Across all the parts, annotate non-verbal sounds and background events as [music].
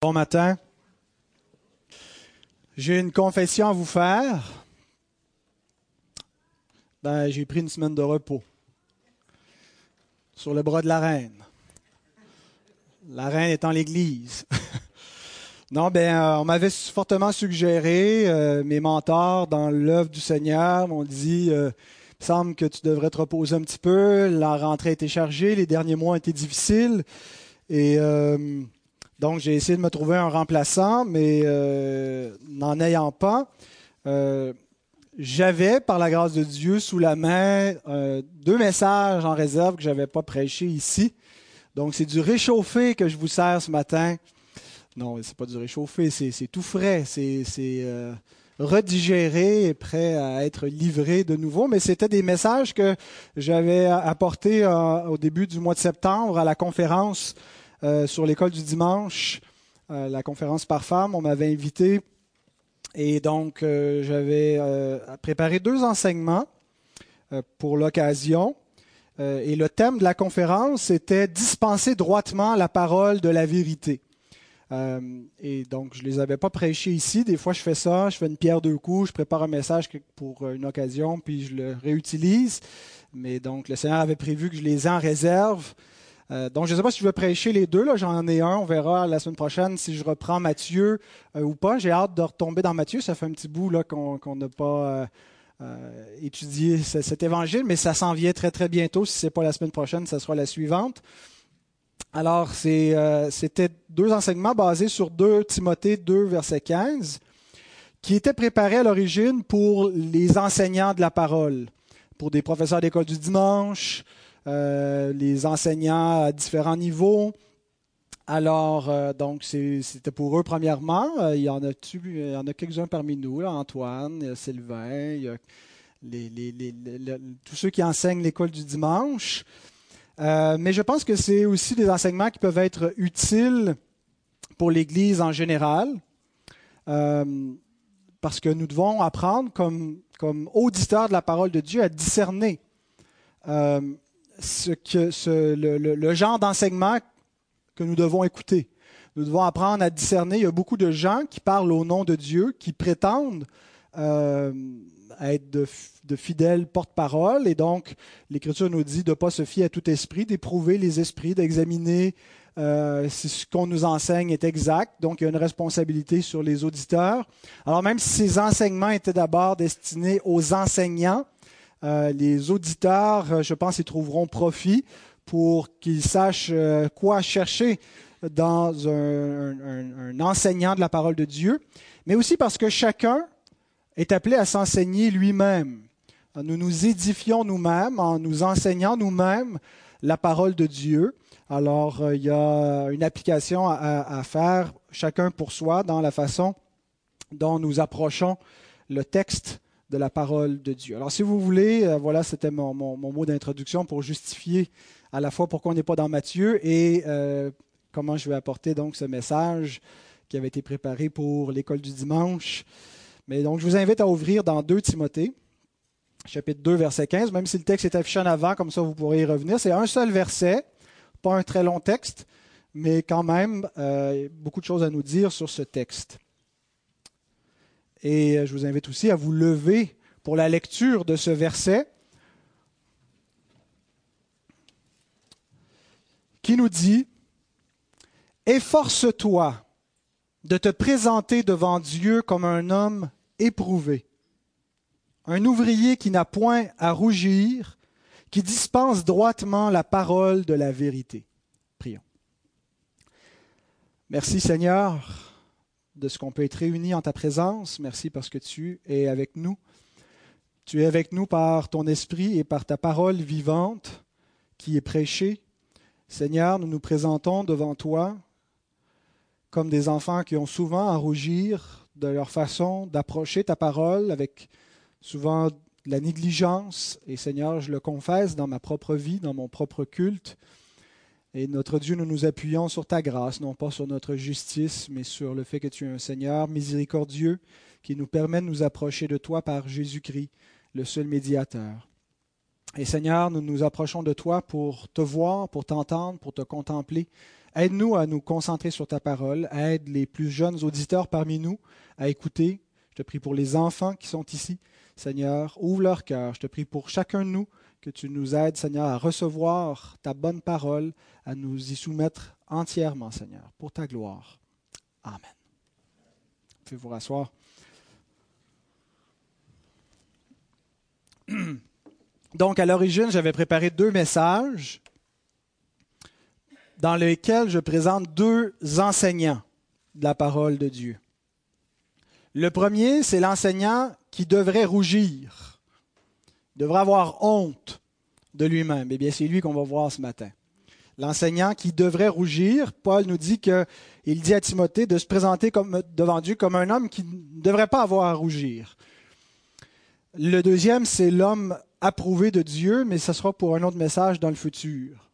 Bon matin. J'ai une confession à vous faire. Ben, j'ai pris une semaine de repos sur le bras de la reine. La reine en l'église. [laughs] non, ben, euh, on m'avait fortement suggéré, euh, mes mentors dans l'œuvre du Seigneur m'ont dit, euh, il semble que tu devrais te reposer un petit peu. La rentrée été chargée, les derniers mois été difficiles. Et donc, j'ai essayé de me trouver un remplaçant, mais euh, n'en ayant pas, euh, j'avais, par la grâce de Dieu, sous la main euh, deux messages en réserve que je n'avais pas prêchés ici. Donc, c'est du réchauffé que je vous sers ce matin. Non, c'est pas du réchauffé, c'est tout frais, c'est redigéré et prêt à être livré de nouveau. Mais c'était des messages que j'avais apportés au début du mois de septembre à la conférence euh, sur l'école du dimanche, euh, la conférence par femme, on m'avait invité et donc euh, j'avais préparé deux enseignements pour l'occasion. et le thème de la conférence était dispenser droitement la parole de la vérité. et donc, je ne les avais pas prêchés ici. Des fois, je fais ça, je fais une pierre deux coups, je prépare un message pour une occasion, puis je le réutilise. Mais donc, le Seigneur avait prévu que je les en réserve euh, donc, je ne sais pas si je vais prêcher les deux. Là, j'en ai un. On verra la semaine prochaine si je reprends Matthieu euh, ou pas. J'ai hâte de retomber dans Matthieu. Ça fait un petit bout là qu'on n'a pas euh, étudié cet évangile, mais ça s'en vient très très bientôt. Si ce n'est pas la semaine prochaine, ça sera la suivante. Alors, c'était deux enseignements basés sur 2 Timothée 2, verset 15, qui étaient préparés à l'origine pour les enseignants de la parole, pour des professeurs d'école du dimanche, euh, les enseignants à différents niveaux. Alors, euh, donc, c'était pour eux, premièrement. Euh, il y en a, quelques-uns parmi nous, Antoine, Sylvain, tous ceux qui enseignent l'école du dimanche. mais je pense que c'est aussi des enseignements qui peuvent être utiles pour l'Église en général, parce que nous devons apprendre, comme auditeurs de la parole de Dieu, à discerner ce que, le, genre d'enseignement que nous devons écouter. Nous devons apprendre à discerner. Il y a beaucoup de gens qui parlent au nom de Dieu, qui prétendent euh, être de, fidèles porte-parole. Et donc, l'Écriture nous dit de ne pas se fier à tout esprit, d'éprouver les esprits, d'examiner euh, si ce qu'on nous enseigne est exact. Donc, il y a une responsabilité sur les auditeurs. Alors, même si ces enseignements étaient d'abord destinés aux enseignants, les auditeurs, euh, je pense, y trouveront profit pour qu'ils sachent euh, quoi chercher dans un, enseignant de la parole de Dieu, mais aussi parce que chacun est appelé à s'enseigner lui-même. Nous nous édifions nous-mêmes en nous enseignant nous-mêmes la parole de Dieu. Alors, il y a une application à, faire, chacun pour soi, dans la façon dont nous approchons le texte de la parole de Dieu. Alors si vous voulez, euh, voilà, c'était mon, mot d'introduction pour justifier à la fois pourquoi on n'est pas dans Matthieu et euh, comment je vais apporter donc ce message qui avait été préparé pour l'école du dimanche. Mais donc je vous invite à ouvrir dans 2 Timothée, chapitre 2, verset 15, même si le texte est affiché en avant, comme ça vous pourrez y revenir. C'est un seul verset, pas un très long texte, mais quand même euh, beaucoup de choses à nous dire sur ce texte. Et euh, je vous invite aussi à vous lever pour la lecture de ce verset qui nous dit, Efforce-toi de te présenter devant Dieu comme un homme éprouvé, un ouvrier qui n'a point à rougir, qui dispense droitement la parole de la vérité. Prions. Merci Seigneur de ce qu'on peut être réunis en ta présence. Merci parce que tu es avec nous. Tu es avec nous par ton esprit et par ta parole vivante qui est prêchée. Seigneur, nous nous présentons devant toi comme des enfants qui ont souvent à rougir de leur façon d'approcher ta parole avec souvent de la négligence. Et Seigneur, je le confesse dans ma propre vie, dans mon propre culte. Et notre Dieu, nous nous appuyons sur ta grâce, non pas sur notre justice, mais sur le fait que tu es un Seigneur miséricordieux qui nous permet de nous approcher de toi par Jésus-Christ, le seul médiateur. Et Seigneur, nous nous approchons de toi pour te voir, pour t'entendre, pour te contempler Aide-nous à nous concentrer sur ta parole. Aide les plus jeunes auditeurs parmi nous à écouter. Je te prie pour les enfants qui sont ici. Seigneur, ouvre leur cœur. Je te prie pour chacun de nous que tu nous aides, Seigneur, à recevoir ta bonne parole, à nous y soumettre entièrement, Seigneur, pour ta gloire. Amen. Vous pouvez vous rasseoir? [clears throat] Donc, à l'origine, j'avais préparé deux messages dans lesquels je présente deux enseignants de la parole de Dieu. Le premier, c'est l'enseignant qui devrait rougir, devrait avoir honte de lui-même. Eh bien, c'est lui qu'on va voir ce matin. L'enseignant qui devrait rougir, Paul nous dit que il dit à Timothée de se présenter devant Dieu comme un homme qui ne devrait pas avoir à rougir. Le deuxième, c'est l'homme approuvé de Dieu, mais ce sera pour un autre message dans le futur.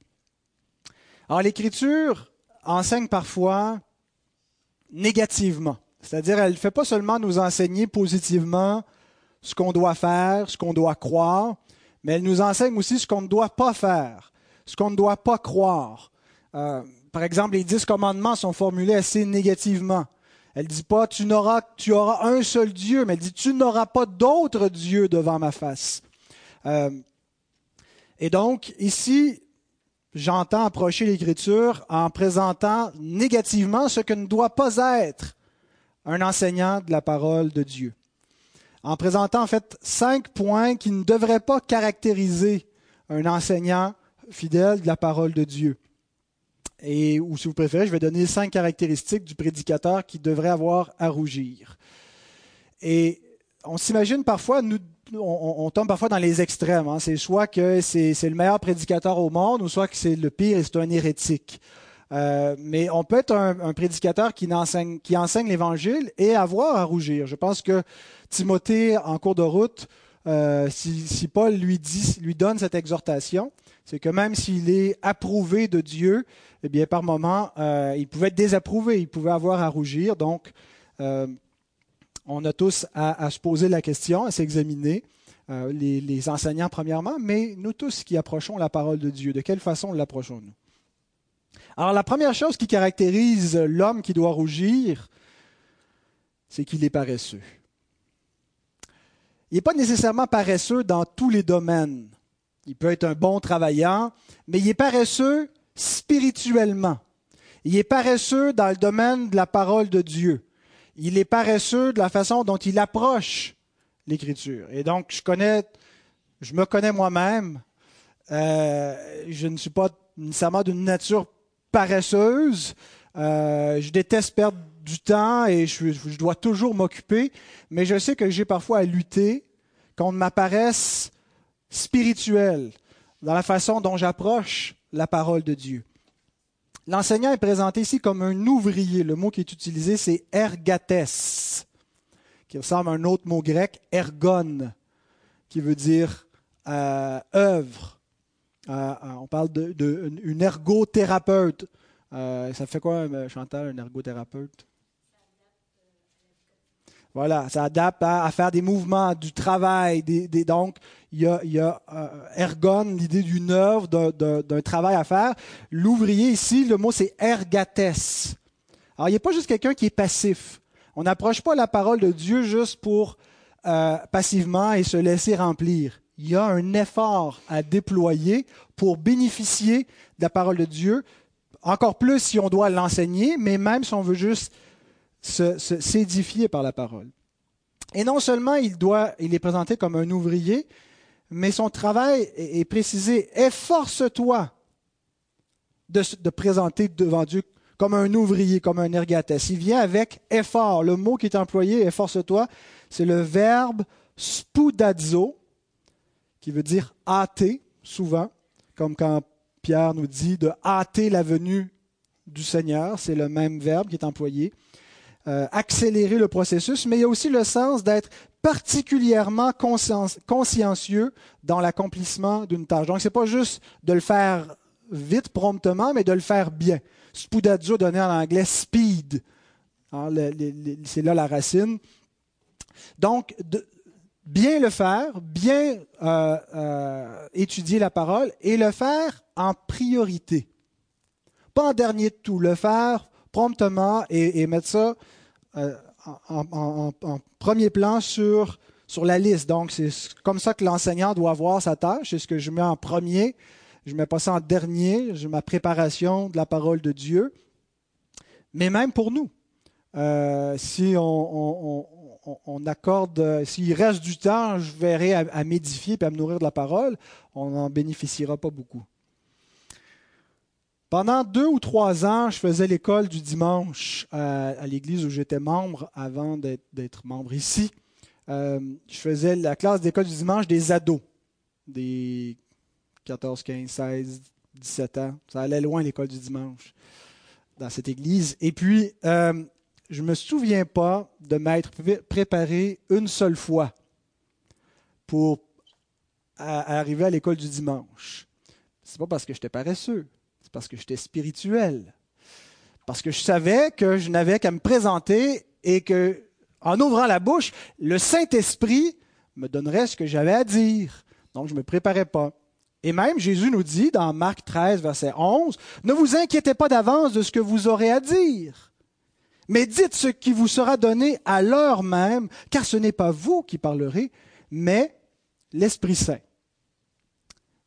Alors l'Écriture enseigne parfois négativement, c'est-à-dire elle ne fait pas seulement nous enseigner positivement ce qu'on doit faire, ce qu'on doit croire, mais elle nous enseigne aussi ce qu'on ne doit pas faire, ce qu'on ne doit pas croire. Euh, par exemple, les dix commandements sont formulés assez négativement. Elle dit pas tu n'auras, tu auras un seul Dieu, mais elle dit tu n'auras pas d'autre Dieu devant ma face. Euh, et donc, ici, j'entends approcher l'Écriture en présentant négativement ce que ne doit pas être un enseignant de la parole de Dieu. En présentant en fait cinq points qui ne devraient pas caractériser un enseignant fidèle de la parole de Dieu. Et, ou si vous préférez, je vais donner cinq caractéristiques du prédicateur qui devrait avoir à rougir. Et on s'imagine parfois, nous, on, tombe parfois dans les extrêmes. Hein. C'est soit que c'est, le meilleur prédicateur au monde, ou soit que c'est le pire et c'est un hérétique. Euh, mais on peut être un, prédicateur qui enseigne, l'Évangile et avoir à rougir. Je pense que Timothée, en cours de route, euh, si, Paul lui, donne cette exhortation, c'est que même s'il est approuvé de Dieu, eh bien, par moments, euh, il pouvait être désapprouvé, il pouvait avoir à rougir. Donc, euh, on a tous à, se poser la question, à s'examiner, les, enseignants premièrement, mais nous tous qui approchons la parole de Dieu, de quelle façon l'approchons-nous? Alors, la première chose qui caractérise l'homme qui doit rougir, c'est qu'il est paresseux. Il n'est pas nécessairement paresseux dans tous les domaines. Il peut être un bon travailleur, mais il est paresseux spirituellement. Il est paresseux dans le domaine de la parole de Dieu. Il est paresseux de la façon dont il approche l'Écriture. Et donc, je connais, je me connais moi-même. Euh, je ne suis pas nécessairement d'une nature paresseuse. Euh, je déteste perdre du temps et je, dois toujours m'occuper. Mais je sais que j'ai parfois à lutter contre ma paresse spirituelle dans la façon dont j'approche la parole de Dieu. L'enseignant est présenté ici comme un ouvrier. Le mot qui est utilisé, c'est ergates, qui ressemble à un autre mot grec, ergon, qui veut dire euh, œuvre. Euh, euh, on parle d'une ergothérapeute. ça fait quoi, Chantal, un ergothérapeute? Voilà, ça adapte à, faire des mouvements, du travail. Des, donc, il y a, il y a euh, ergon, l'idée d'une œuvre, d'un travail à faire. L'ouvrier ici, le mot c'est ergates. Alors, il a pas juste quelqu'un qui est passif. On n'approche pas la parole de Dieu juste pour euh, passivement et se laisser remplir. Il y a un effort à déployer pour bénéficier de la parole de Dieu, encore plus si on doit l'enseigner, mais même si on veut juste s'édifier par la parole. Et non seulement il, doit, il est présenté comme un ouvrier, mais son travail est, précisé. Efforce-toi de, présenter devant Dieu comme un ouvrier, comme un ergates. Il vient avec effort. Le mot qui est employé, efforce-toi, c'est le verbe spoudazo, qui veut dire hâter, souvent, comme quand Pierre nous dit de hâter la venue du Seigneur, c'est le même verbe qui est employé. Euh, accélérer le processus, mais il y a aussi le sens d'être particulièrement consciencieux dans l'accomplissement d'une tâche. Donc, ce n'est pas juste de le faire vite, promptement, mais de le faire bien. Spudazzo donné en anglais speed. c'est là la racine. Donc, de, bien le faire, bien euh, euh, étudier la parole et le faire en priorité. pas en dernier de tout, le faire promptement et, mettre ça euh, en, premier plan sur, sur la liste. Donc, c'est comme ça que l'enseignant doit voir sa tâche. C'est ce que je mets en premier. Je mets pas ça en dernier. Je ma préparation de la parole de Dieu. Mais même pour nous, euh, si on, on, accorde, s'il reste du temps, je verrai à, m'édifier et à me nourrir de la parole, on n'en bénéficiera pas beaucoup. Pendant deux ou trois ans, je faisais l'école du dimanche à, l'église où j'étais membre avant d'être membre ici. Euh, je faisais la classe d'école du dimanche des ados, des 14, 15, 16, 17 ans. Ça allait loin l'école du dimanche dans cette église. Et puis, euh, je ne me souviens pas de m'être préparé une seule fois pour arriver à l'école du dimanche. C'est pas parce que j'étais paresseux, c'est parce que j'étais spirituel. Parce que je savais que je n'avais qu'à me présenter et que, en ouvrant la bouche, le Saint-Esprit me donnerait ce que j'avais à dire. Donc, je ne me préparais pas. Et même, Jésus nous dit dans Marc 13, verset 11, Ne vous inquiétez pas d'avance de ce que vous aurez à dire mais dites ce qui vous sera donné à l'heure même, car ce n'est pas vous qui parlerez, mais l'Esprit Saint.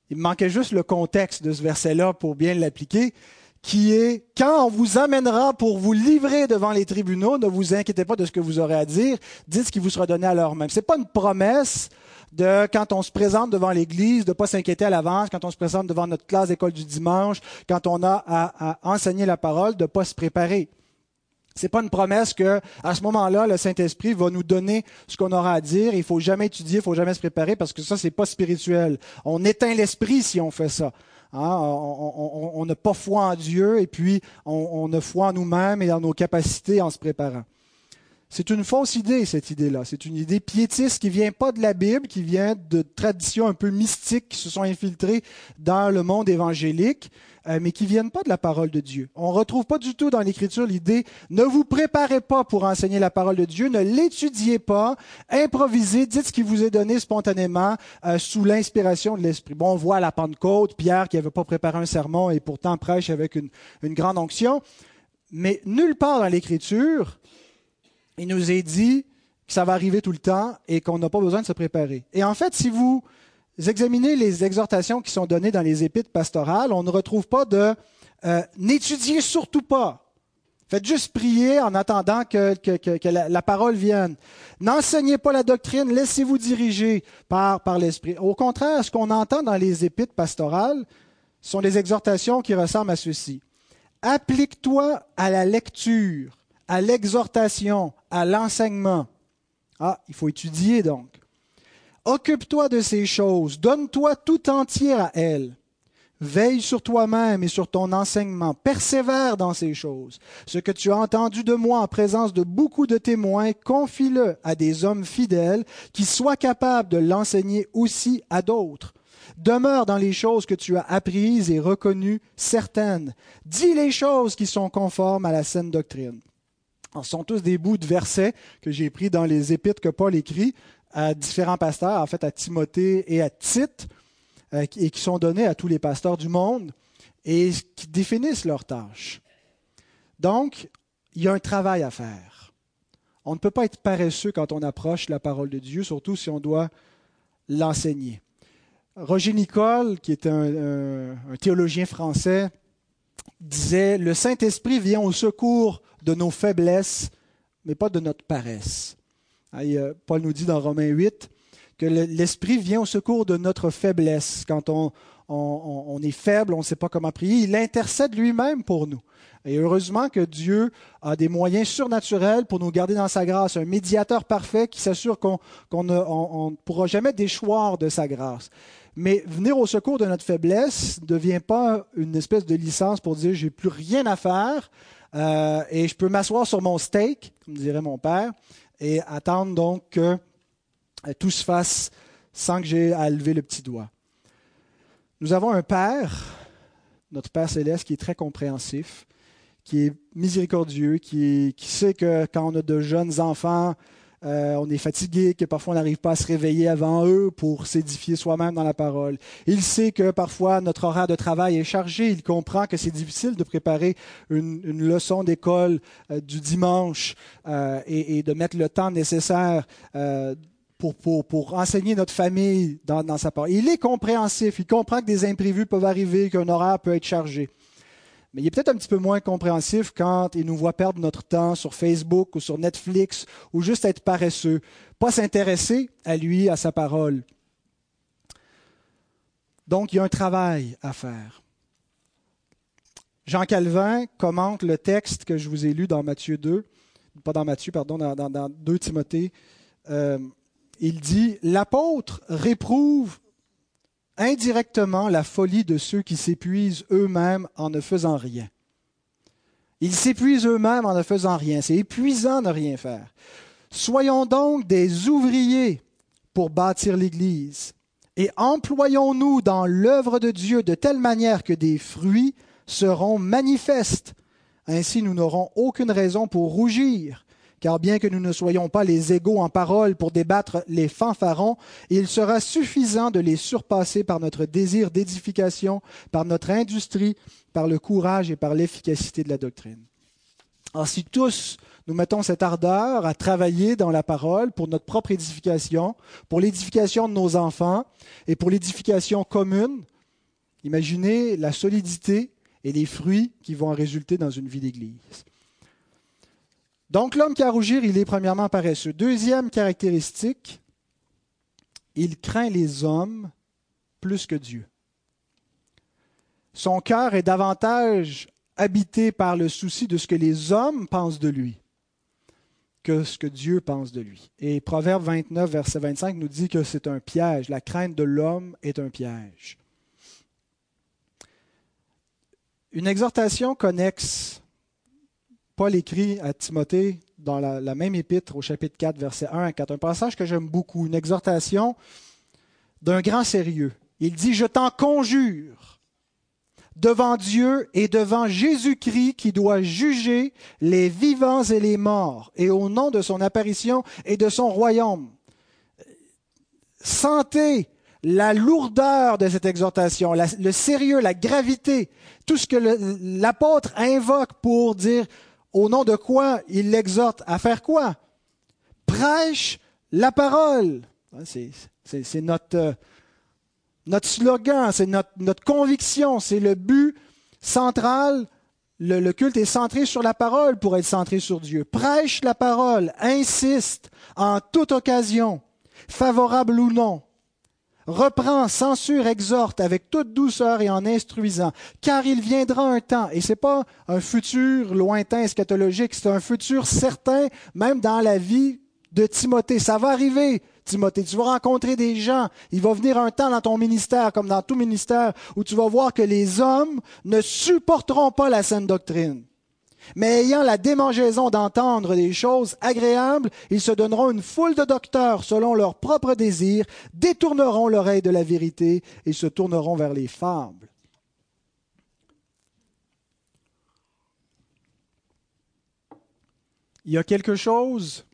Il manquait juste le contexte de ce verset-là pour bien l'appliquer, qui est quand on vous amènera pour vous livrer devant les tribunaux, ne vous inquiétez pas de ce que vous aurez à dire, dites ce qui vous sera donné à l'heure même. Ce n'est pas une promesse de quand on se présente devant l'Église, de ne pas s'inquiéter à l'avance, quand on se présente devant notre classe d'école du dimanche, quand on a à, à enseigner la parole, de ne pas se préparer. C'est pas une promesse que, à ce moment-là, le Saint-Esprit va nous donner ce qu'on aura à dire. Il faut jamais étudier, il faut jamais se préparer parce que ça, c'est pas spirituel. On éteint l'esprit si on fait ça. Hein? On n'a pas foi en Dieu et puis on, on a foi en nous-mêmes et en nos capacités en se préparant. C'est une fausse idée, cette idée-là. C'est une idée piétiste qui vient pas de la Bible, qui vient de traditions un peu mystiques qui se sont infiltrées dans le monde évangélique, euh, mais qui viennent pas de la parole de Dieu. On retrouve pas du tout dans l'Écriture l'idée ne vous préparez pas pour enseigner la parole de Dieu, ne l'étudiez pas, improvisez, dites ce qui vous est donné spontanément euh, sous l'inspiration de l'Esprit. Bon, on voit la Pentecôte Pierre qui n'avait pas préparé un sermon et pourtant prêche avec une grande onction, mais nulle part dans l'Écriture il nous est dit que ça va arriver tout le temps et qu'on n'a pas besoin de se préparer. Et en fait, si vous examinez les exhortations qui sont données dans les épîtres pastorales, on ne retrouve pas de euh, n'étudiez surtout pas. Faites juste prier en attendant que, la, parole vienne. N'enseignez pas la doctrine, laissez-vous diriger par, par l'Esprit. Au contraire, ce qu'on entend dans les épîtres pastorales sont des exhortations qui ressemblent à ceci. Applique-toi à la lecture, à l'exhortation, à l'enseignement. Ah, il faut étudier donc. Occupe-toi de ces choses, donne-toi tout entier à elles. Veille sur toi-même et sur ton enseignement, persévère dans ces choses. Ce que tu as entendu de moi en présence de beaucoup de témoins, confie-le à des hommes fidèles qui soient capables de l'enseigner aussi à d'autres. Demeure dans les choses que tu as apprises et reconnues certaines. Dis les choses qui sont conformes à la saine doctrine. Ce sont tous des bouts de versets que j'ai pris dans les épîtres que Paul écrit à différents pasteurs, en fait à Timothée et à Tite, euh, et qui sont donnés à tous les pasteurs du monde et qui définissent leurs tâches. Donc, il y a un travail à faire. On ne peut pas être paresseux quand on approche la parole de Dieu, surtout si on doit l'enseigner. Roger Nicole, qui est un théologien français, disait, le Saint-Esprit vient au secours de nos faiblesses, mais pas de notre paresse. Ah, Paul nous dit dans Romains 8 que l'Esprit vient au secours de notre faiblesse. Quand on, on, est faible, on ne sait pas comment prier, il intercède lui-même pour nous. Et heureusement que Dieu a des moyens surnaturels pour nous garder dans sa grâce, un médiateur parfait qui s'assure qu'on ne pourra jamais déchoir de sa grâce. Mais venir au secours de notre faiblesse ne devient pas une espèce de licence pour dire j'ai plus rien à faire euh, et je peux m'asseoir sur mon steak, comme dirait mon père, et attendre donc que euh, tout se fasse sans que j'ai à lever le petit doigt. Nous avons un Père, notre Père céleste, qui est très compréhensif, qui est miséricordieux, qui, qui sait que quand on a de jeunes enfants euh, on est fatigué, que parfois on n'arrive pas à se réveiller avant eux pour s'édifier soi-même dans la parole. Il sait que parfois notre horaire de travail est chargé. Il comprend que c'est difficile de préparer une, leçon d'école euh, du dimanche euh, et, de mettre le temps nécessaire. Pour, pour, enseigner notre famille dans, dans sa parole. Il est compréhensif, il comprend que des imprévus peuvent arriver, qu'un horaire peut être chargé. Mais il est peut-être un petit peu moins compréhensif quand il nous voit perdre notre temps sur Facebook ou sur Netflix ou juste être paresseux, pas s'intéresser à lui, à sa parole. Donc, il y a un travail à faire. Jean Calvin commente le texte que je vous ai lu dans Matthieu 2, pas dans Matthieu, pardon, dans, 2 Timothée. Euh, il dit L'apôtre réprouve indirectement la folie de ceux qui s'épuisent eux-mêmes en ne faisant rien. Ils s'épuisent eux-mêmes en ne faisant rien. C'est épuisant de rien faire. Soyons donc des ouvriers pour bâtir l'Église et employons-nous dans l'œuvre de Dieu de telle manière que des fruits seront manifestes. Ainsi nous n'aurons aucune raison pour rougir car bien que nous ne soyons pas les égaux en parole pour débattre les fanfarons, il sera suffisant de les surpasser par notre désir d'édification, par notre industrie, par le courage et par l'efficacité de la doctrine. Alors si tous nous mettons cette ardeur à travailler dans la parole pour notre propre édification, pour l'édification de nos enfants et pour l'édification commune, imaginez la solidité et les fruits qui vont en résulter dans une vie d'Église. Donc l'homme qui a rougir, il est premièrement paresseux. Deuxième caractéristique, il craint les hommes plus que Dieu. Son cœur est davantage habité par le souci de ce que les hommes pensent de lui que ce que Dieu pense de lui. Et Proverbe 29, verset 25 nous dit que c'est un piège. La crainte de l'homme est un piège. Une exhortation connexe Paul écrit à Timothée dans la, même épître au chapitre 4, verset 1 à 4, un passage que j'aime beaucoup, une exhortation d'un grand sérieux. Il dit, je t'en conjure devant Dieu et devant Jésus-Christ qui doit juger les vivants et les morts, et au nom de son apparition et de son royaume. Sentez la lourdeur de cette exhortation, le sérieux, la gravité, tout ce que l'apôtre invoque pour dire au nom de quoi il l'exhorte à faire quoi? Prêche la parole. C'est notre, euh, notre slogan, c'est notre, notre conviction, c'est le but central. Le, le, culte est centré sur la parole pour être centré sur Dieu. Prêche la parole, insiste en toute occasion, favorable ou non reprend, censure, exhorte avec toute douceur et en instruisant, car il viendra un temps, et c'est pas un futur lointain eschatologique, c'est un futur certain, même dans la vie de Timothée. Ça va arriver, Timothée. Tu vas rencontrer des gens. Il va venir un temps dans ton ministère, comme dans tout ministère, où tu vas voir que les hommes ne supporteront pas la saine doctrine. Mais ayant la démangeaison d'entendre des choses agréables, ils se donneront une foule de docteurs selon leurs propres désirs, détourneront l'oreille de la vérité et se tourneront vers les fables. Il y a quelque chose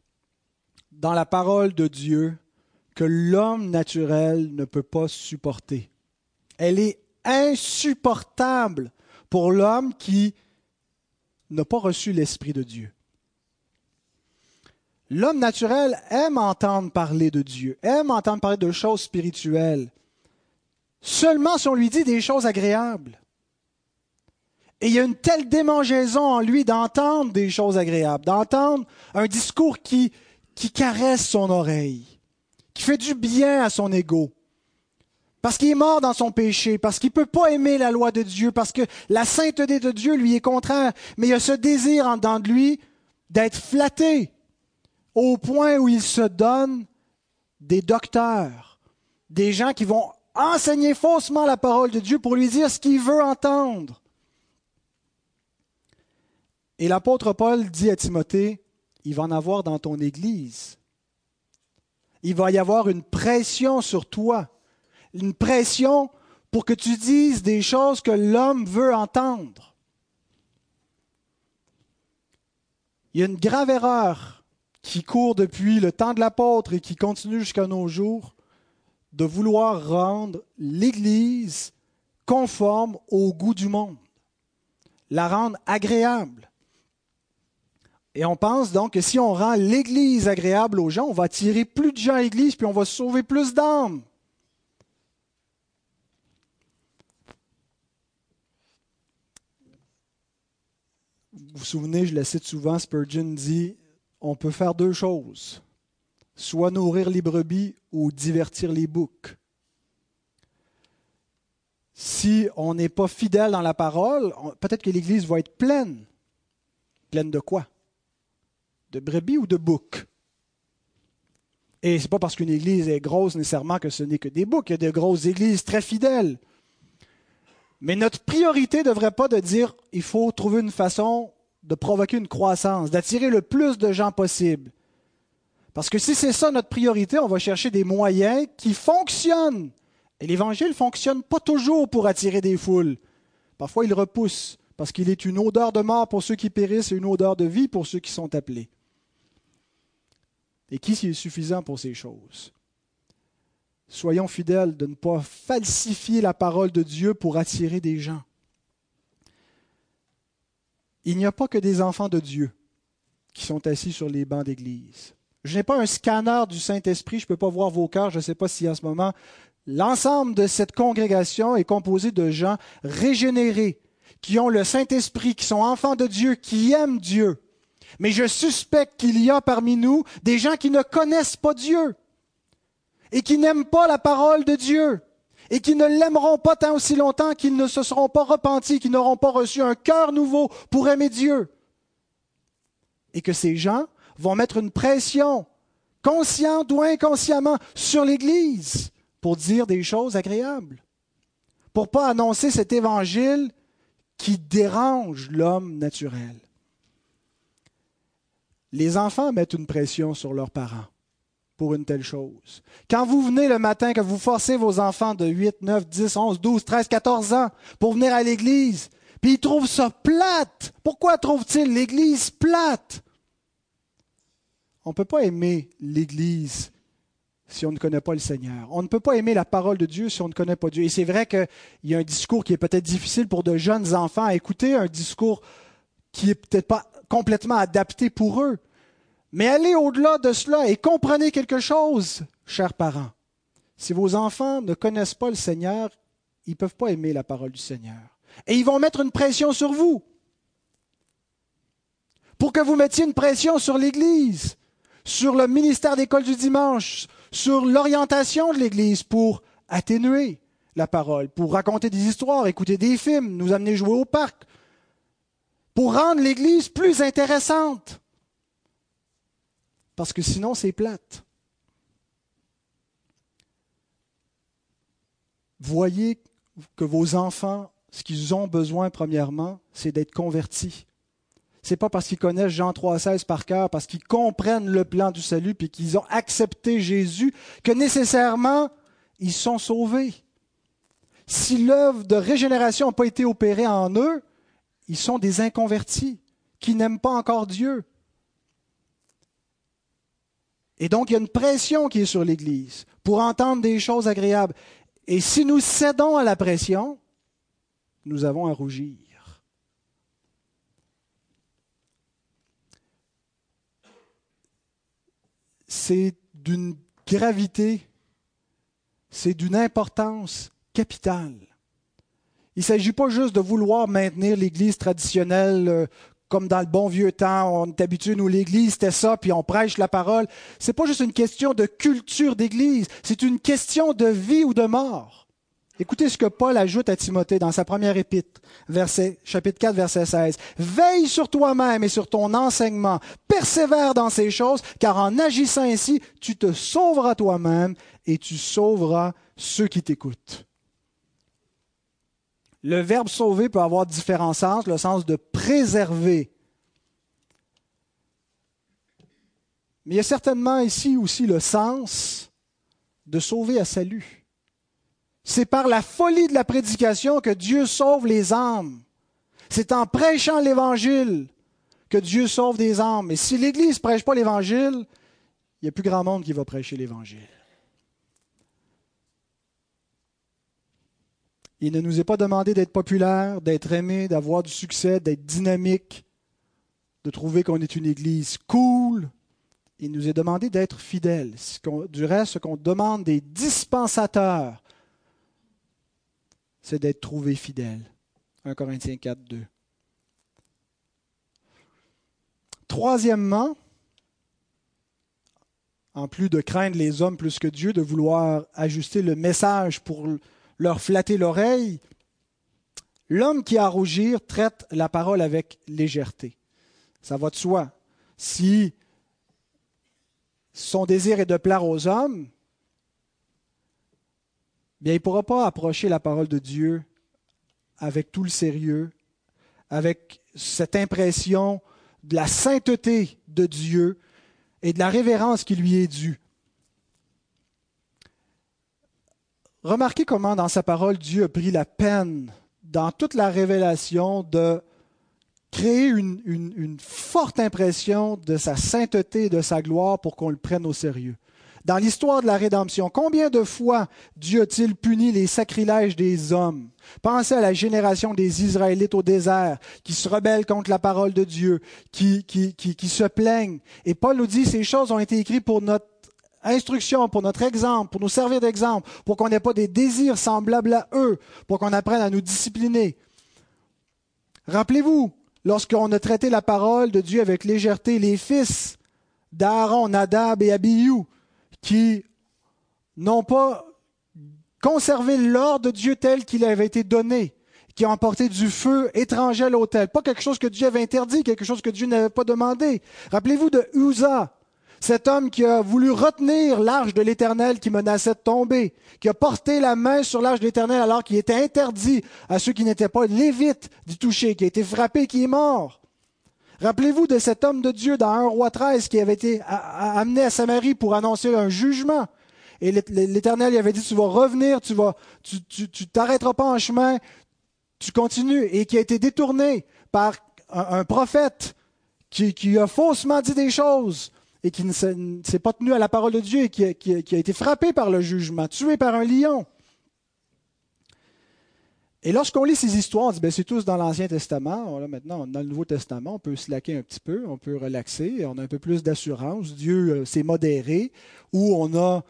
dans la parole de Dieu que l'homme naturel ne peut pas supporter. Elle est insupportable pour l'homme qui n'a pas reçu l'Esprit de Dieu. L'homme naturel aime entendre parler de Dieu, aime entendre parler de choses spirituelles, seulement si on lui dit des choses agréables. Et il y a une telle démangeaison en lui d'entendre des choses agréables, d'entendre un discours qui, qui caresse son oreille, qui fait du bien à son ego parce qu'il est mort dans son péché, parce qu'il ne peut pas aimer la loi de Dieu, parce que la sainteté de Dieu lui est contraire, mais il y a ce désir en dedans de lui d'être flatté au point où il se donne des docteurs, des gens qui vont enseigner faussement la parole de Dieu pour lui dire ce qu'il veut entendre. Et l'apôtre Paul dit à Timothée, il va en avoir dans ton Église. Il va y avoir une pression sur toi une pression pour que tu dises des choses que l'homme veut entendre. Il y a une grave erreur qui court depuis le temps de l'apôtre et qui continue jusqu'à nos jours, de vouloir rendre l'Église conforme au goût du monde, la rendre agréable. Et on pense donc que si on rend l'Église agréable aux gens, on va attirer plus de gens à l'Église, puis on va sauver plus d'âmes. Vous vous souvenez, je le cite souvent, Spurgeon dit, on peut faire deux choses, soit nourrir les brebis ou divertir les boucs. Si on n'est pas fidèle dans la parole, peut-être que l'Église va être pleine. Pleine de quoi? De brebis ou de boucs? Et ce n'est pas parce qu'une Église est grosse nécessairement que ce n'est que des boucs. Il y a de grosses églises très fidèles. Mais notre priorité ne devrait pas de dire il faut trouver une façon de provoquer une croissance, d'attirer le plus de gens possible. Parce que si c'est ça notre priorité, on va chercher des moyens qui fonctionnent. Et l'Évangile ne fonctionne pas toujours pour attirer des foules. Parfois, il repousse, parce qu'il est une odeur de mort pour ceux qui périssent et une odeur de vie pour ceux qui sont appelés. Et qui est suffisant pour ces choses? Soyons fidèles de ne pas falsifier la parole de Dieu pour attirer des gens il n'y a pas que des enfants de Dieu qui sont assis sur les bancs d'église. Je n'ai pas un scanner du Saint-Esprit, je ne peux pas voir vos cœurs, je ne sais pas si en ce moment l'ensemble de cette congrégation est composé de gens régénérés, qui ont le Saint-Esprit, qui sont enfants de Dieu, qui aiment Dieu. Mais je suspecte qu'il y a parmi nous des gens qui ne connaissent pas Dieu et qui n'aiment pas la parole de Dieu et qui ne l'aimeront pas tant aussi longtemps qu'ils ne se seront pas repentis, qu'ils n'auront pas reçu un cœur nouveau pour aimer Dieu. Et que ces gens vont mettre une pression, consciente ou inconsciemment, sur l'Église pour dire des choses agréables, pour pas annoncer cet évangile qui dérange l'homme naturel. Les enfants mettent une pression sur leurs parents une telle chose. Quand vous venez le matin, que vous forcez vos enfants de 8, 9, 10, 11, 12, 13, 14 ans pour venir à l'église, puis ils trouvent ça plate. Pourquoi trouvent-ils l'église plate? On ne peut pas aimer l'église si on ne connaît pas le Seigneur. On ne peut pas aimer la parole de Dieu si on ne connaît pas Dieu. Et c'est vrai qu'il y a un discours qui est peut-être difficile pour de jeunes enfants à écouter, un discours qui est peut-être pas complètement adapté pour eux. Mais allez au-delà de cela et comprenez quelque chose, chers parents. Si vos enfants ne connaissent pas le Seigneur, ils ne peuvent pas aimer la parole du Seigneur. Et ils vont mettre une pression sur vous. Pour que vous mettiez une pression sur l'Église, sur le ministère d'école du dimanche, sur l'orientation de l'Église pour atténuer la parole, pour raconter des histoires, écouter des films, nous amener jouer au parc, pour rendre l'Église plus intéressante parce que sinon c'est plate. Voyez que vos enfants, ce qu'ils ont besoin premièrement, c'est d'être convertis. C'est pas parce qu'ils connaissent Jean 3,16 par cœur, parce qu'ils comprennent le plan du salut puis qu'ils ont accepté Jésus, que nécessairement ils sont sauvés. Si l'œuvre de régénération n'a pas été opérée en eux, ils sont des inconvertis qui n'aiment pas encore Dieu. Et donc, il y a une pression qui est sur l'Église pour entendre des choses agréables. Et si nous cédons à la pression, nous avons à rougir. C'est d'une gravité, c'est d'une importance capitale. Il ne s'agit pas juste de vouloir maintenir l'Église traditionnelle euh, comme dans le bon vieux temps, on est habitué, nous, l'Église, c'était ça, puis on prêche la parole. C'est pas juste une question de culture d'Église, c'est une question de vie ou de mort. Écoutez ce que Paul ajoute à Timothée dans sa première épître, verset, chapitre 4, verset 16. Veille sur toi-même et sur ton enseignement, persévère dans ces choses, car en agissant ainsi, tu te sauveras toi-même et tu sauveras ceux qui t'écoutent. Le verbe sauver peut avoir différents sens, le sens de préserver. Mais il y a certainement ici aussi le sens de sauver à salut. C'est par la folie de la prédication que Dieu sauve les âmes. C'est en prêchant l'Évangile que Dieu sauve des âmes. Mais si l'Église ne prêche pas l'Évangile, il n'y a plus grand monde qui va prêcher l'Évangile. Il ne nous est pas demandé d'être populaire, d'être aimé, d'avoir du succès, d'être dynamique, de trouver qu'on est une Église cool. Il nous est demandé d'être fidèle. Du reste, ce qu'on demande des dispensateurs, c'est d'être trouvé fidèle. 1 Corinthiens 4, 2. Troisièmement, en plus de craindre les hommes plus que Dieu, de vouloir ajuster le message pour leur flatter l'oreille, l'homme qui a à rougir traite la parole avec légèreté. Ça va de soi. Si son désir est de plaire aux hommes, bien, il ne pourra pas approcher la parole de Dieu avec tout le sérieux, avec cette impression de la sainteté de Dieu et de la révérence qui lui est due. Remarquez comment dans sa parole Dieu a pris la peine, dans toute la révélation, de créer une, forte impression de sa sainteté et de sa gloire pour qu'on le prenne au sérieux dans l'histoire de la rédemption. Combien de fois Dieu a-t-il puni les sacrilèges des hommes? Pensez à la génération des Israélites au désert qui se rebellent contre la parole de Dieu, qui, qui se plaignent. Et Paul nous dit ces choses ont été écrites pour notre instruction, pour notre exemple, pour nous servir d'exemple, pour qu'on n'ait pas des désirs semblables à eux, pour qu'on apprenne à nous discipliner. Rappelez-vous, lorsqu'on a traité la parole de Dieu avec légèreté, les fils d'Aaron, Nadab et Abihu, qui n'ont pas conservé l'ordre de Dieu tel qu'il avait été donné, qui ont emporté du feu étranger à l'autel. Pas quelque chose que Dieu avait interdit, quelque chose que Dieu n'avait pas demandé. Rappelez-vous de Uza, cet homme qui a voulu retenir l'arche de l'Éternel qui menaçait de tomber, qui a porté la main sur l'arche de l'Éternel alors qu'il était interdit à ceux qui n'étaient pas lévites d'y toucher, qui a été frappé, qui est mort. Rappelez-vous de cet homme de Dieu dans 1 roi 13 qui avait été amené à Samarie pour annoncer un jugement. Et l'Éternel lui avait dit, tu vas revenir, tu vas, tu, t'arrêteras pas en chemin, tu continues. Et qui a été détourné par un, prophète qui, a faussement dit des choses et qui ne s'est pas tenu à la parole de Dieu et qui a été frappé par le jugement, tué par un lion. Et lorsqu'on lit ces histoires, on dit, ben, c'est tous dans l'Ancien Testament. Maintenant, dans le Nouveau Testament, on peut se laquer un petit peu, on peut relaxer, on a un peu plus d'assurance. Dieu euh, s'est modéré, ou on a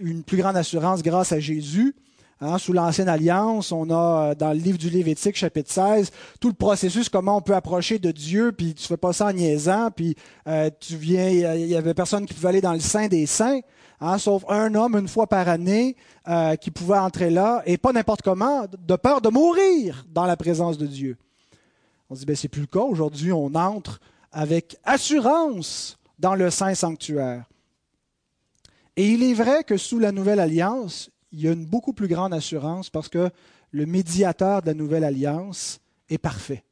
une plus grande assurance grâce à Jésus. Hein, sous l'Ancienne Alliance, on a euh, dans le livre du Lévitique, chapitre 16, tout le processus, comment on peut approcher de Dieu, puis tu fais pas ça en niaisant, puis euh, tu viens, il y avait personne qui pouvait aller dans le sein des saints. Hein, sauf un homme une fois par année euh, qui pouvait entrer là, et pas n'importe comment, de peur de mourir dans la présence de Dieu. On se dit, ben, c'est plus le cas. Aujourd'hui, on entre avec assurance dans le Saint Sanctuaire. Et il est vrai que sous la Nouvelle Alliance, il y a une beaucoup plus grande assurance parce que le médiateur de la Nouvelle Alliance est parfait.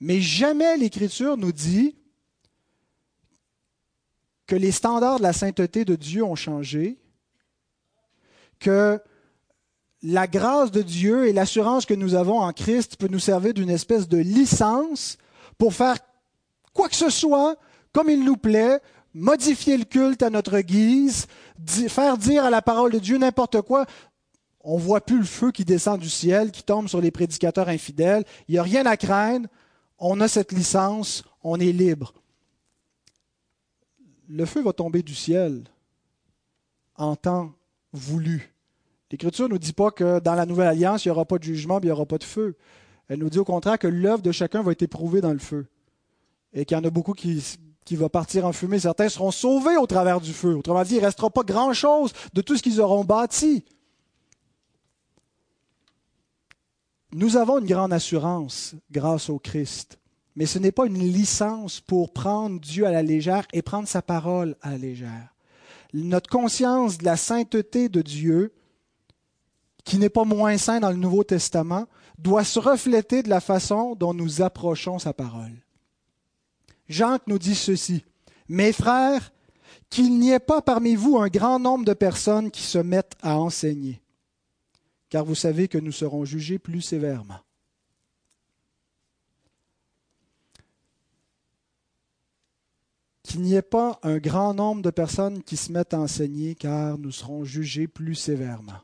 Mais jamais l'Écriture nous dit que les standards de la sainteté de Dieu ont changé, que la grâce de Dieu et l'assurance que nous avons en Christ peut nous servir d'une espèce de licence pour faire quoi que ce soit comme il nous plaît, modifier le culte à notre guise, faire dire à la parole de Dieu n'importe quoi. On voit plus le feu qui descend du ciel, qui tombe sur les prédicateurs infidèles. Il n'y a rien à craindre. On a cette licence. On est libre le feu va tomber du ciel en temps voulu. L'Écriture ne nous dit pas que dans la nouvelle alliance, il n'y aura pas de jugement, il n'y aura pas de feu. Elle nous dit au contraire que l'œuvre de chacun va être éprouvée dans le feu. Et qu'il y en a beaucoup qui, qui vont partir en fumée. Certains seront sauvés au travers du feu. Autrement dit, il ne restera pas grand-chose de tout ce qu'ils auront bâti. Nous avons une grande assurance grâce au Christ. Mais ce n'est pas une licence pour prendre Dieu à la légère et prendre sa parole à la légère. Notre conscience de la sainteté de Dieu, qui n'est pas moins saint dans le Nouveau Testament, doit se refléter de la façon dont nous approchons sa parole. Jacques nous dit ceci. Mes frères, qu'il n'y ait pas parmi vous un grand nombre de personnes qui se mettent à enseigner, car vous savez que nous serons jugés plus sévèrement. Qu'il n'y ait pas un grand nombre de personnes qui se mettent à enseigner, car nous serons jugés plus sévèrement.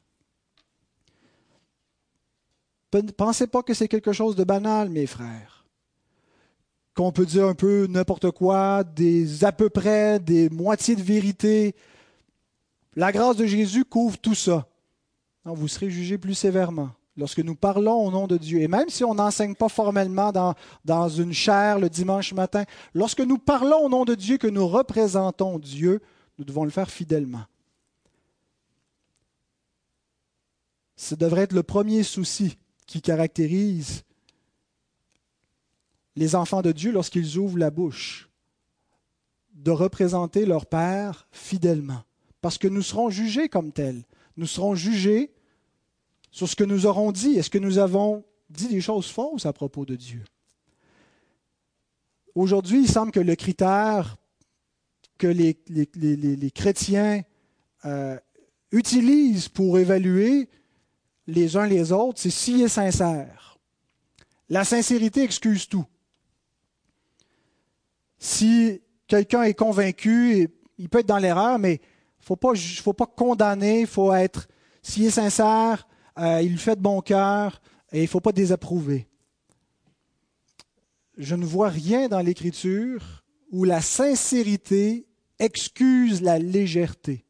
Ne Pensez pas que c'est quelque chose de banal, mes frères. Qu'on peut dire un peu n'importe quoi, des à peu près, des moitiés de vérité. La grâce de Jésus couvre tout ça. vous serez jugés plus sévèrement lorsque nous parlons au nom de Dieu. Et même si on n'enseigne pas formellement dans, dans une chaire le dimanche matin, lorsque nous parlons au nom de Dieu, que nous représentons Dieu, nous devons le faire fidèlement. Ce devrait être le premier souci qui caractérise les enfants de Dieu lorsqu'ils ouvrent la bouche, de représenter leur Père fidèlement, parce que nous serons jugés comme tels. Nous serons jugés sur ce que nous aurons dit. Est-ce que nous avons dit des choses fausses à propos de Dieu? Aujourd'hui, il semble que le critère que les, chrétiens euh, utilisent pour évaluer les uns les autres, c'est s'il est sincère. La sincérité excuse tout. Si quelqu'un est convaincu, il peut être dans l'erreur, mais il ne faut pas condamner, il faut être, s'il est sincère, euh, il le fait de bon cœur et il ne faut pas désapprouver. Je ne vois rien dans l'Écriture où la sincérité excuse la légèreté.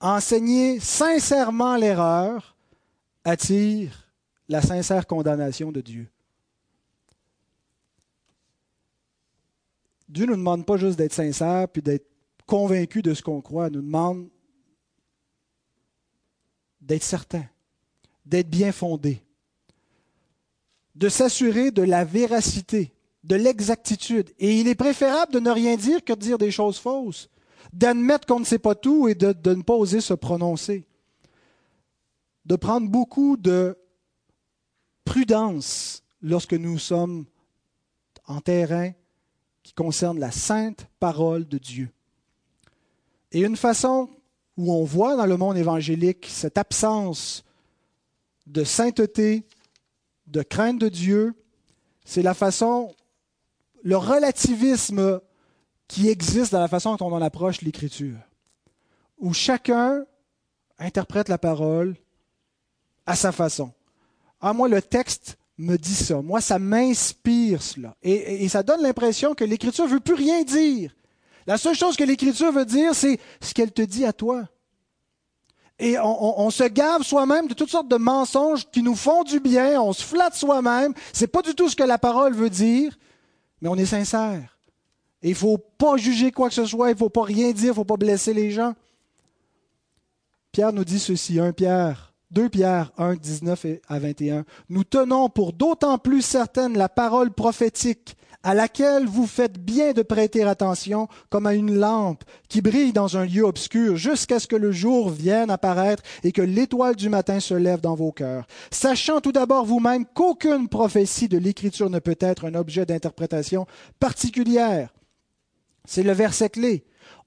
Enseigner sincèrement l'erreur attire la sincère condamnation de Dieu. Dieu ne nous demande pas juste d'être sincère puis d'être convaincu de ce qu'on croit, il nous demande d'être certain, d'être bien fondé, de s'assurer de la véracité, de l'exactitude. Et il est préférable de ne rien dire que de dire des choses fausses, d'admettre qu'on ne sait pas tout et de, de ne pas oser se prononcer de prendre beaucoup de prudence lorsque nous sommes en terrain qui concerne la sainte parole de Dieu. Et une façon où on voit dans le monde évangélique cette absence de sainteté, de crainte de Dieu, c'est la façon, le relativisme qui existe dans la façon dont on approche l'Écriture, où chacun interprète la parole à sa façon. Ah, moi, le texte me dit ça. Moi, ça m'inspire cela. Et, ça donne l'impression que l'Écriture ne veut plus rien dire. La seule chose que l'Écriture veut dire, c'est ce qu'elle te dit à toi. Et on, se gave soi-même de toutes sortes de mensonges qui nous font du bien, on se flatte soi-même. C'est pas du tout ce que la parole veut dire, mais on est sincère. Et il faut pas juger quoi que ce soit, il faut pas rien dire, il faut pas blesser les gens. Pierre nous dit ceci, 1 Pierre 2 Pierre 1, 19 à 21. Nous tenons pour d'autant plus certaine la parole prophétique à laquelle vous faites bien de prêter attention comme à une lampe qui brille dans un lieu obscur jusqu'à ce que le jour vienne apparaître et que l'étoile du matin se lève dans vos cœurs. Sachant tout d'abord vous-même qu'aucune prophétie de l'Écriture ne peut être un objet d'interprétation particulière. C'est le verset clé.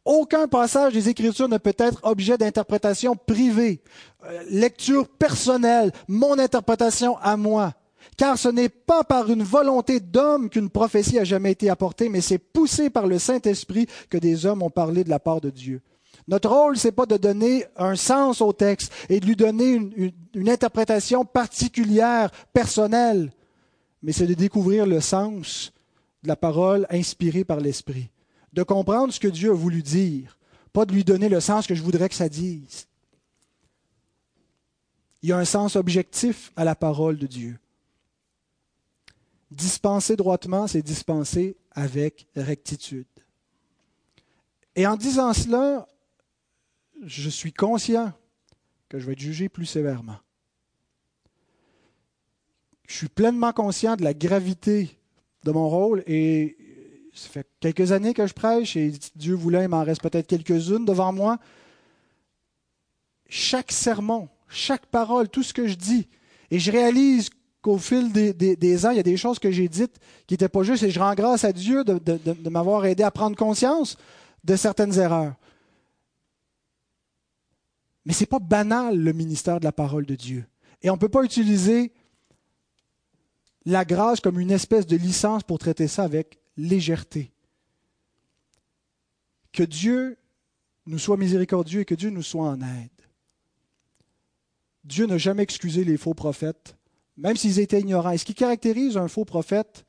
Aucun passage des Écritures ne peut être objet d'interprétation privée, euh, lecture personnelle, mon interprétation à moi. Car ce n'est pas par une volonté d'homme qu'une prophétie a jamais été apportée, mais c'est poussé par le Saint-Esprit que des hommes ont parlé de la part de Dieu. Notre rôle, c'est pas de donner un sens au texte et de lui donner une, une interprétation particulière, personnelle, mais c'est de découvrir le sens de la parole inspirée par l'Esprit de comprendre ce que Dieu a voulu dire, pas de lui donner le sens que je voudrais que ça dise. Il y a un sens objectif à la parole de Dieu. Dispenser droitement, c'est dispenser avec rectitude. Et en disant cela, je suis conscient que je vais être jugé plus sévèrement. Je suis pleinement conscient de la gravité de mon rôle et ça fait quelques années que je prêche et Dieu voulait, il m'en reste peut-être quelques-unes devant moi. Chaque sermon, chaque parole, tout ce que je dis, et je réalise qu'au fil des, ans, il y a des choses que j'ai dites qui n'étaient pas justes et je rends grâce à Dieu de, de m'avoir aidé à prendre conscience de certaines erreurs. Mais ce n'est pas banal le ministère de la parole de Dieu. Et on ne peut pas utiliser la grâce comme une espèce de licence pour traiter ça avec légèreté. que Dieu nous soit miséricordieux et que Dieu nous soit en aide. Dieu n'a jamais excusé les faux prophètes, même s'ils étaient ignorants. Et ce qui caractérise un faux prophète,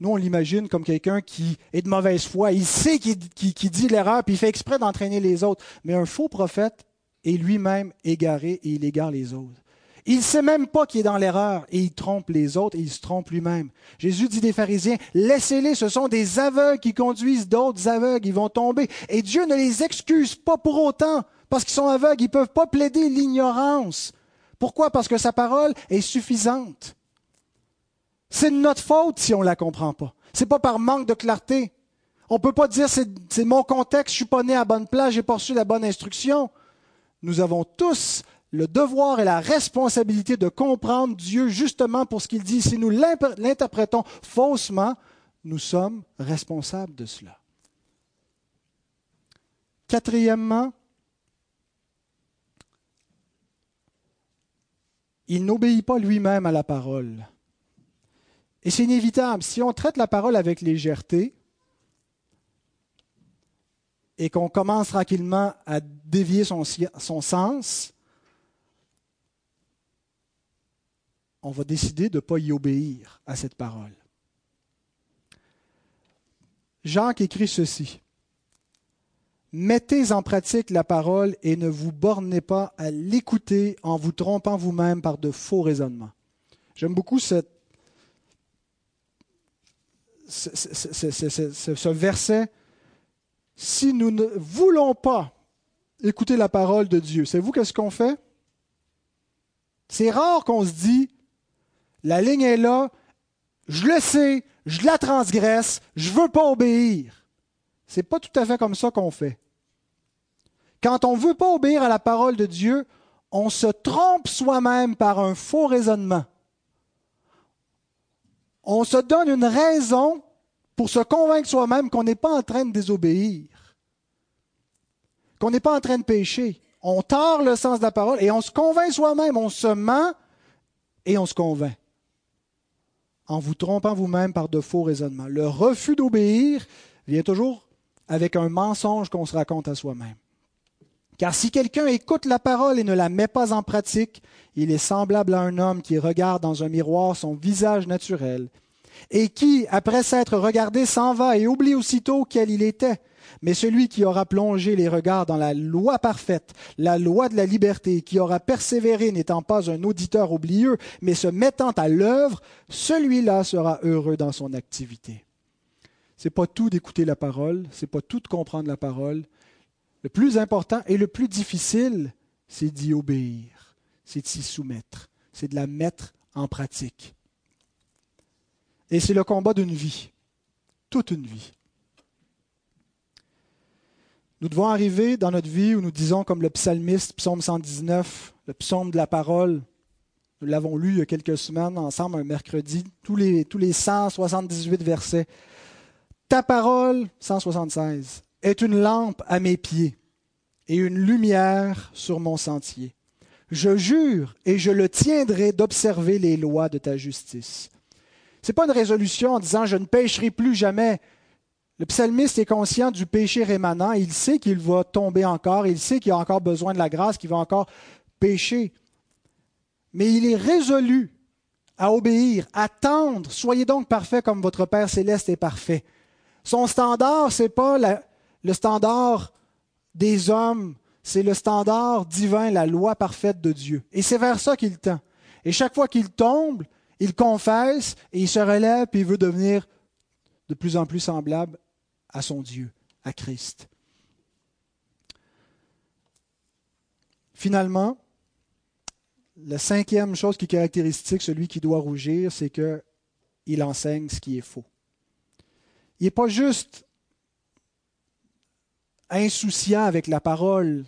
nous, on l'imagine comme quelqu'un qui est de mauvaise foi. Il sait qu'il dit l'erreur, puis il fait exprès d'entraîner les autres. Mais un faux prophète est lui-même égaré et il égare les autres. Il ne sait même pas qu'il est dans l'erreur et il trompe les autres et il se trompe lui-même. Jésus dit des pharisiens, laissez-les, ce sont des aveugles qui conduisent d'autres aveugles, ils vont tomber. Et Dieu ne les excuse pas pour autant, parce qu'ils sont aveugles, ils ne peuvent pas plaider l'ignorance. Pourquoi? Parce que sa parole est suffisante. C'est notre faute si on ne la comprend pas. C'est pas par manque de clarté. On ne peut pas dire c'est mon contexte, je suis pas né à bonne place, j'ai pas reçu la bonne instruction. Nous avons tous le devoir et la responsabilité de comprendre Dieu justement pour ce qu'il dit. Si nous l'interprétons faussement, nous sommes responsables de cela. Quatrièmement, il n'obéit pas lui-même à la parole. Et c'est inévitable. Si on traite la parole avec légèreté et qu'on commence tranquillement à dévier son, son sens, on va décider de ne pas y obéir à cette parole. Jacques écrit ceci. Mettez en pratique la parole et ne vous bornez pas à l'écouter en vous trompant vous-même par de faux raisonnements. J'aime beaucoup ce, verset. Si nous ne voulons pas écouter la parole de Dieu, c'est vous qu'est-ce qu'on fait? C'est rare qu'on se dit, la ligne est là, je le sais, je la transgresse, je veux pas obéir. C'est pas tout à fait comme ça qu'on fait. Quand on veut pas obéir à la parole de Dieu, on se trompe soi-même par un faux raisonnement. On se donne une raison pour se convaincre soi-même qu'on n'est pas en train de désobéir, qu'on n'est pas en train de pécher. On tord le sens de la parole et on se convainc soi-même, on se ment et on se convainc en vous trompant vous-même par de faux raisonnements. Le refus d'obéir vient toujours avec un mensonge qu'on se raconte à soi-même. Car si quelqu'un écoute la parole et ne la met pas en pratique, il est semblable à un homme qui regarde dans un miroir son visage naturel, et qui, après s'être regardé, s'en va et oublie aussitôt quel il était. Mais celui qui aura plongé les regards dans la loi parfaite, la loi de la liberté, qui aura persévéré n'étant pas un auditeur oublieux, mais se mettant à l'œuvre, celui-là sera heureux dans son activité. C'est pas tout d'écouter la parole, c'est pas tout de comprendre la parole. Le plus important et le plus difficile, c'est d'y obéir, c'est de s'y soumettre, c'est de la mettre en pratique. Et c'est le combat d'une vie, toute une vie. Nous devons arriver dans notre vie où nous disons comme le psalmiste, psaume 119, le psaume de la parole. Nous l'avons lu il y a quelques semaines ensemble, un mercredi, tous les, tous les 178 versets. Ta parole, 176, est une lampe à mes pieds et une lumière sur mon sentier. Je jure et je le tiendrai d'observer les lois de ta justice. Ce n'est pas une résolution en disant je ne pécherai plus jamais. Le psalmiste est conscient du péché rémanent, il sait qu'il va tomber encore, il sait qu'il a encore besoin de la grâce, qu'il va encore pécher. Mais il est résolu à obéir, à tendre. Soyez donc parfait comme votre Père céleste est parfait. Son standard, ce n'est pas le standard des hommes, c'est le standard divin, la loi parfaite de Dieu. Et c'est vers ça qu'il tend. Et chaque fois qu'il tombe, il confesse et il se relève, puis il veut devenir de plus en plus semblable à son Dieu, à Christ. Finalement, la cinquième chose qui caractéristique celui qui doit rougir, c'est qu'il enseigne ce qui est faux. Il n'est pas juste insouciant avec la parole.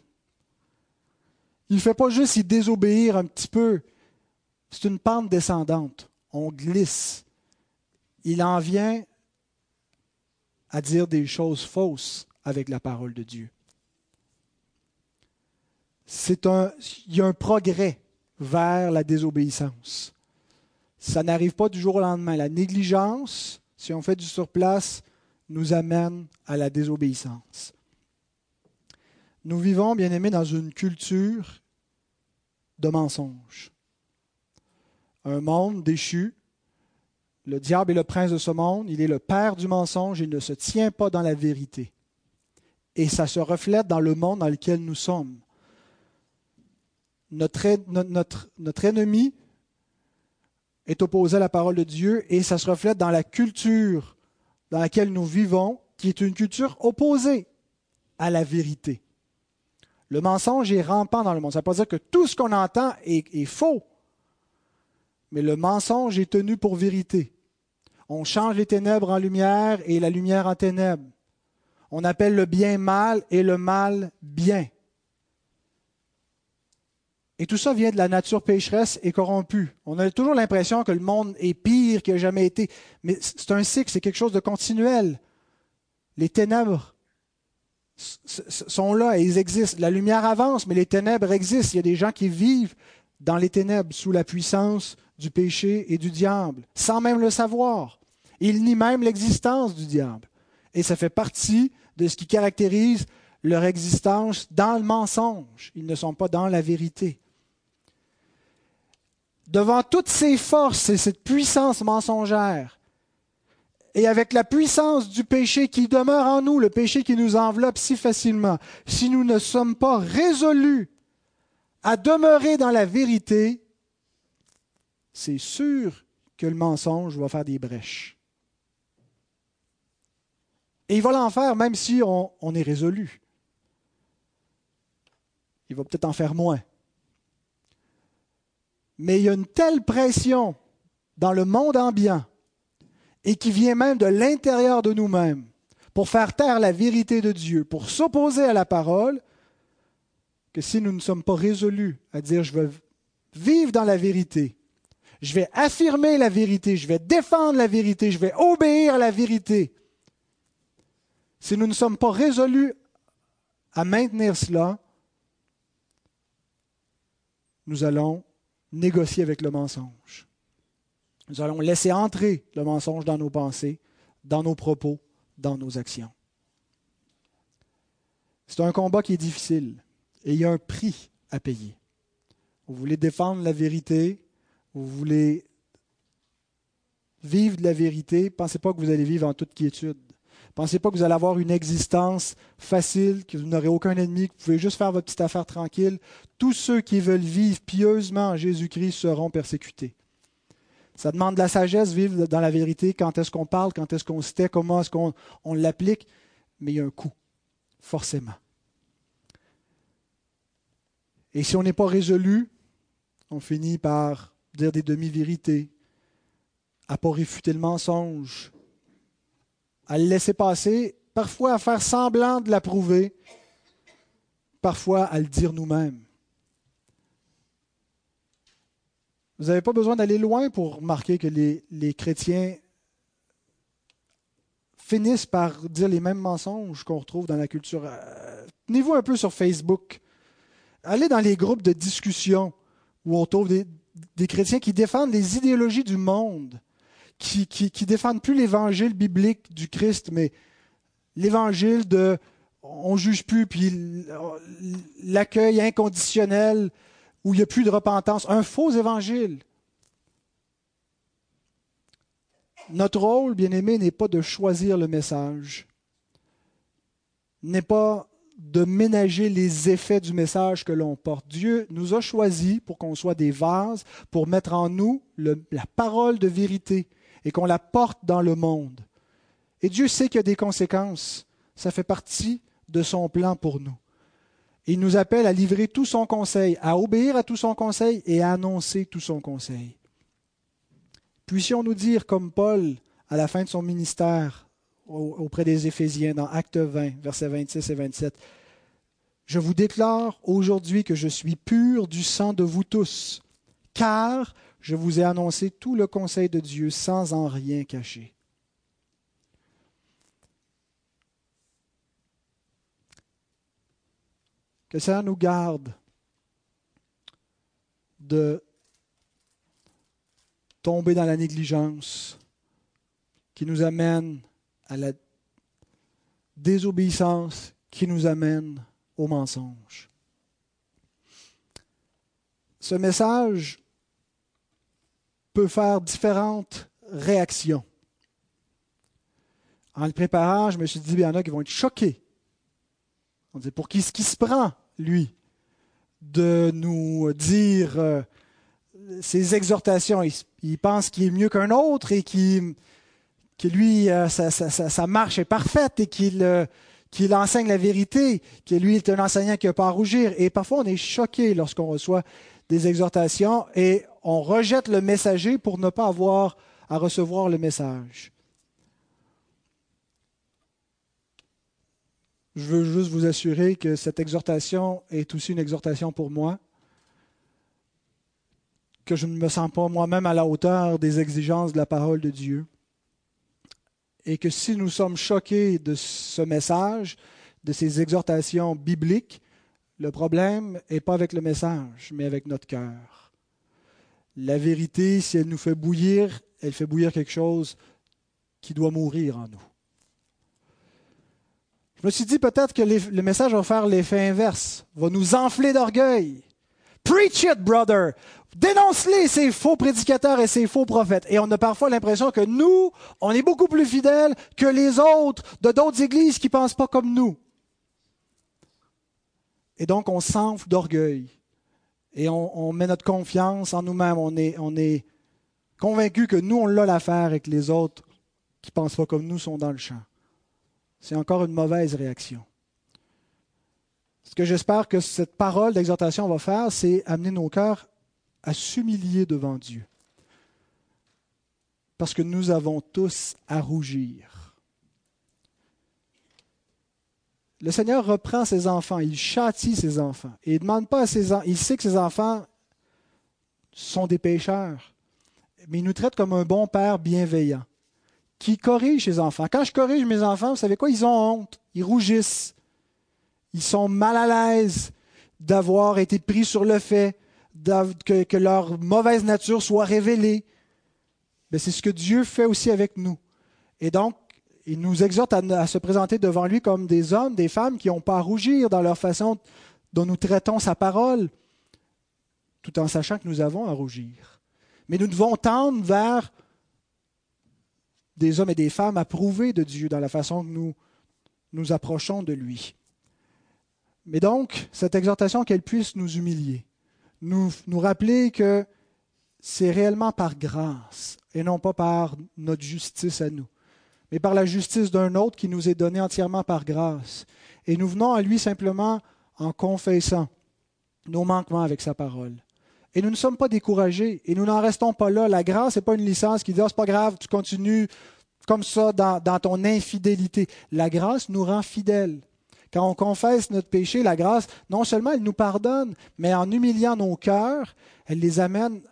Il ne fait pas juste y désobéir un petit peu. C'est une pente descendante. On glisse. Il en vient à dire des choses fausses avec la parole de Dieu. Il y a un progrès vers la désobéissance. Ça n'arrive pas du jour au lendemain. La négligence, si on fait du surplace, nous amène à la désobéissance. Nous vivons, bien aimés, dans une culture de mensonges. Un monde déchu. Le diable est le prince de ce monde, il est le père du mensonge, il ne se tient pas dans la vérité. Et ça se reflète dans le monde dans lequel nous sommes. Notre, ennemi est opposé à la parole de Dieu et ça se reflète dans la culture dans laquelle nous vivons, qui est une culture opposée à la vérité. Le mensonge est rampant dans le monde. Ça ne veut pas dire que tout ce qu'on entend est, faux, mais le mensonge est tenu pour vérité. On change les ténèbres en lumière et la lumière en ténèbres. On appelle le bien mal et le mal bien. Et tout ça vient de la nature pécheresse et corrompue. On a toujours l'impression que le monde est pire qu'il n'a jamais été. Mais c'est un cycle, c'est quelque chose de continuel. Les ténèbres sont là et ils existent. La lumière avance, mais les ténèbres existent. Il y a des gens qui vivent dans les ténèbres sous la puissance du péché et du diable, sans même le savoir. Ils nient même l'existence du diable. Et ça fait partie de ce qui caractérise leur existence dans le mensonge. Ils ne sont pas dans la vérité. Devant toutes ces forces et cette puissance mensongère, et avec la puissance du péché qui demeure en nous, le péché qui nous enveloppe si facilement, si nous ne sommes pas résolus à demeurer dans la vérité, c'est sûr que le mensonge va faire des brèches. Et il va l'en faire même si on, est résolu. Il va peut-être en faire moins. Mais il y a une telle pression dans le monde ambiant et qui vient même de l'intérieur de nous-mêmes pour faire taire la vérité de Dieu, pour s'opposer à la parole, que si nous ne sommes pas résolus à dire je veux vivre dans la vérité, je vais affirmer la vérité, je vais défendre la vérité, je vais obéir à la vérité, si nous ne sommes pas résolus à maintenir cela, nous allons négocier avec le mensonge. Nous allons laisser entrer le mensonge dans nos pensées, dans nos propos, dans nos actions. C'est un combat qui est difficile et il y a un prix à payer. Vous voulez défendre la vérité, vous voulez vivre de la vérité, pensez pas que vous allez vivre en toute quiétude. Pensez pas que vous allez avoir une existence facile, que vous n'aurez aucun ennemi, que vous pouvez juste faire votre petite affaire tranquille. Tous ceux qui veulent vivre pieusement en Jésus-Christ seront persécutés. Ça demande de la sagesse, vivre dans la vérité, quand est-ce qu'on parle, quand est-ce qu'on se tait, comment est-ce qu'on l'applique, mais il y a un coût, forcément. Et si on n'est pas résolu, on finit par dire des demi-vérités, à pas réfuter le mensonge, à le laisser passer, parfois à faire semblant de l'approuver, parfois à le dire nous-mêmes. Vous n'avez pas besoin d'aller loin pour remarquer que les, les, chrétiens finissent par dire les mêmes mensonges qu'on retrouve dans la culture. Euh, tenez-vous un peu sur Facebook. Allez dans les groupes de discussion où on trouve des, chrétiens qui défendent les idéologies du monde, qui, qui, défendent plus l'évangile biblique du Christ, mais l'évangile de on juge plus, puis l'accueil inconditionnel où il n'y a plus de repentance, un faux évangile. Notre rôle, bien aimé, n'est pas de choisir le message, n'est pas de ménager les effets du message que l'on porte. Dieu nous a choisis pour qu'on soit des vases, pour mettre en nous la parole de vérité et qu'on la porte dans le monde. Et Dieu sait qu'il y a des conséquences. Ça fait partie de son plan pour nous. Il nous appelle à livrer tout son conseil, à obéir à tout son conseil et à annoncer tout son conseil. Puissions-nous dire comme Paul à la fin de son ministère auprès des Éphésiens dans Acte 20, versets 26 et 27, Je vous déclare aujourd'hui que je suis pur du sang de vous tous, car je vous ai annoncé tout le conseil de Dieu sans en rien cacher. Que ça nous garde de tomber dans la négligence qui nous amène à la désobéissance, qui nous amène au mensonge. Ce message peut faire différentes réactions. En le préparant, je me suis dit, il y en a qui vont être choqués. On dit, pour qui ce qui se prend, lui, de nous dire euh, ces exhortations. Il, pense qu'il est mieux qu'un autre et qu'il, que lui, euh, sa, marche est parfaite et qu'il, euh, qu'il enseigne la vérité, que lui est un enseignant qui n'a pas à rougir. Et parfois, on est choqué lorsqu'on reçoit des exhortations et on rejette le messager pour ne pas avoir à recevoir le message. Je veux juste vous assurer que cette exhortation est aussi une exhortation pour moi, que je ne me sens pas moi-même à la hauteur des exigences de la parole de Dieu, et que si nous sommes choqués de ce message, de ces exhortations bibliques, le problème n'est pas avec le message, mais avec notre cœur. La vérité, si elle nous fait bouillir, elle fait bouillir quelque chose qui doit mourir en nous. Je me suis dit peut-être que le message va faire l'effet inverse, va nous enfler d'orgueil. Preach it, brother. Dénonce-les, ces faux prédicateurs et ces faux prophètes. Et on a parfois l'impression que nous, on est beaucoup plus fidèles que les autres de d'autres églises qui ne pensent pas comme nous. Et donc, on s'enfle d'orgueil. Et on, met notre confiance en nous-mêmes. On est, on est convaincu que nous, on l'a l'affaire et que les autres qui ne pensent pas comme nous sont dans le champ c'est encore une mauvaise réaction. Ce que j'espère que cette parole d'exhortation va faire, c'est amener nos cœurs à s'humilier devant Dieu. Parce que nous avons tous à rougir. Le Seigneur reprend ses enfants, il châtie ses enfants. Et il demande pas à ses enfants, il sait que ses enfants sont des pécheurs, mais il nous traite comme un bon père bienveillant qui corrige ses enfants. Quand je corrige mes enfants, vous savez quoi? Ils ont honte, ils rougissent, ils sont mal à l'aise d'avoir été pris sur le fait, que, leur mauvaise nature soit révélée. Mais c'est ce que Dieu fait aussi avec nous. Et donc, il nous exhorte à, se présenter devant lui comme des hommes, des femmes qui n'ont pas à rougir dans leur façon dont nous traitons sa parole, tout en sachant que nous avons à rougir. Mais nous devons tendre vers des hommes et des femmes approuvés de Dieu dans la façon que nous nous approchons de lui. Mais donc, cette exhortation qu'elle puisse nous humilier, nous, rappeler que c'est réellement par grâce et non pas par notre justice à nous, mais par la justice d'un autre qui nous est donnée entièrement par grâce. Et nous venons à lui simplement en confessant nos manquements avec sa parole. Et nous ne sommes pas découragés et nous n'en restons pas là. La grâce n'est pas une licence qui dit oh, c'est pas grave, tu continues comme ça dans ton infidélité. La grâce nous rend fidèles. Quand on confesse notre péché, la grâce, non seulement elle nous pardonne, mais en humiliant nos cœurs, elle les amène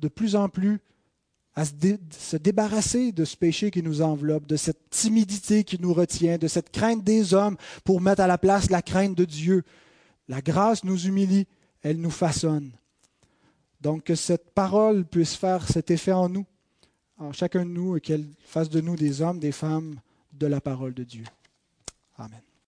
de plus en plus à se, se, débarrasser de ce péché qui nous enveloppe, de cette timidité qui nous retient, de cette crainte des hommes pour mettre à la place la crainte de Dieu. La grâce nous humilie, elle nous façonne. Donc que cette parole puisse faire cet effet en nous, en chacun de nous, et qu'elle fasse de nous des hommes, des femmes de la parole de Dieu. Amen.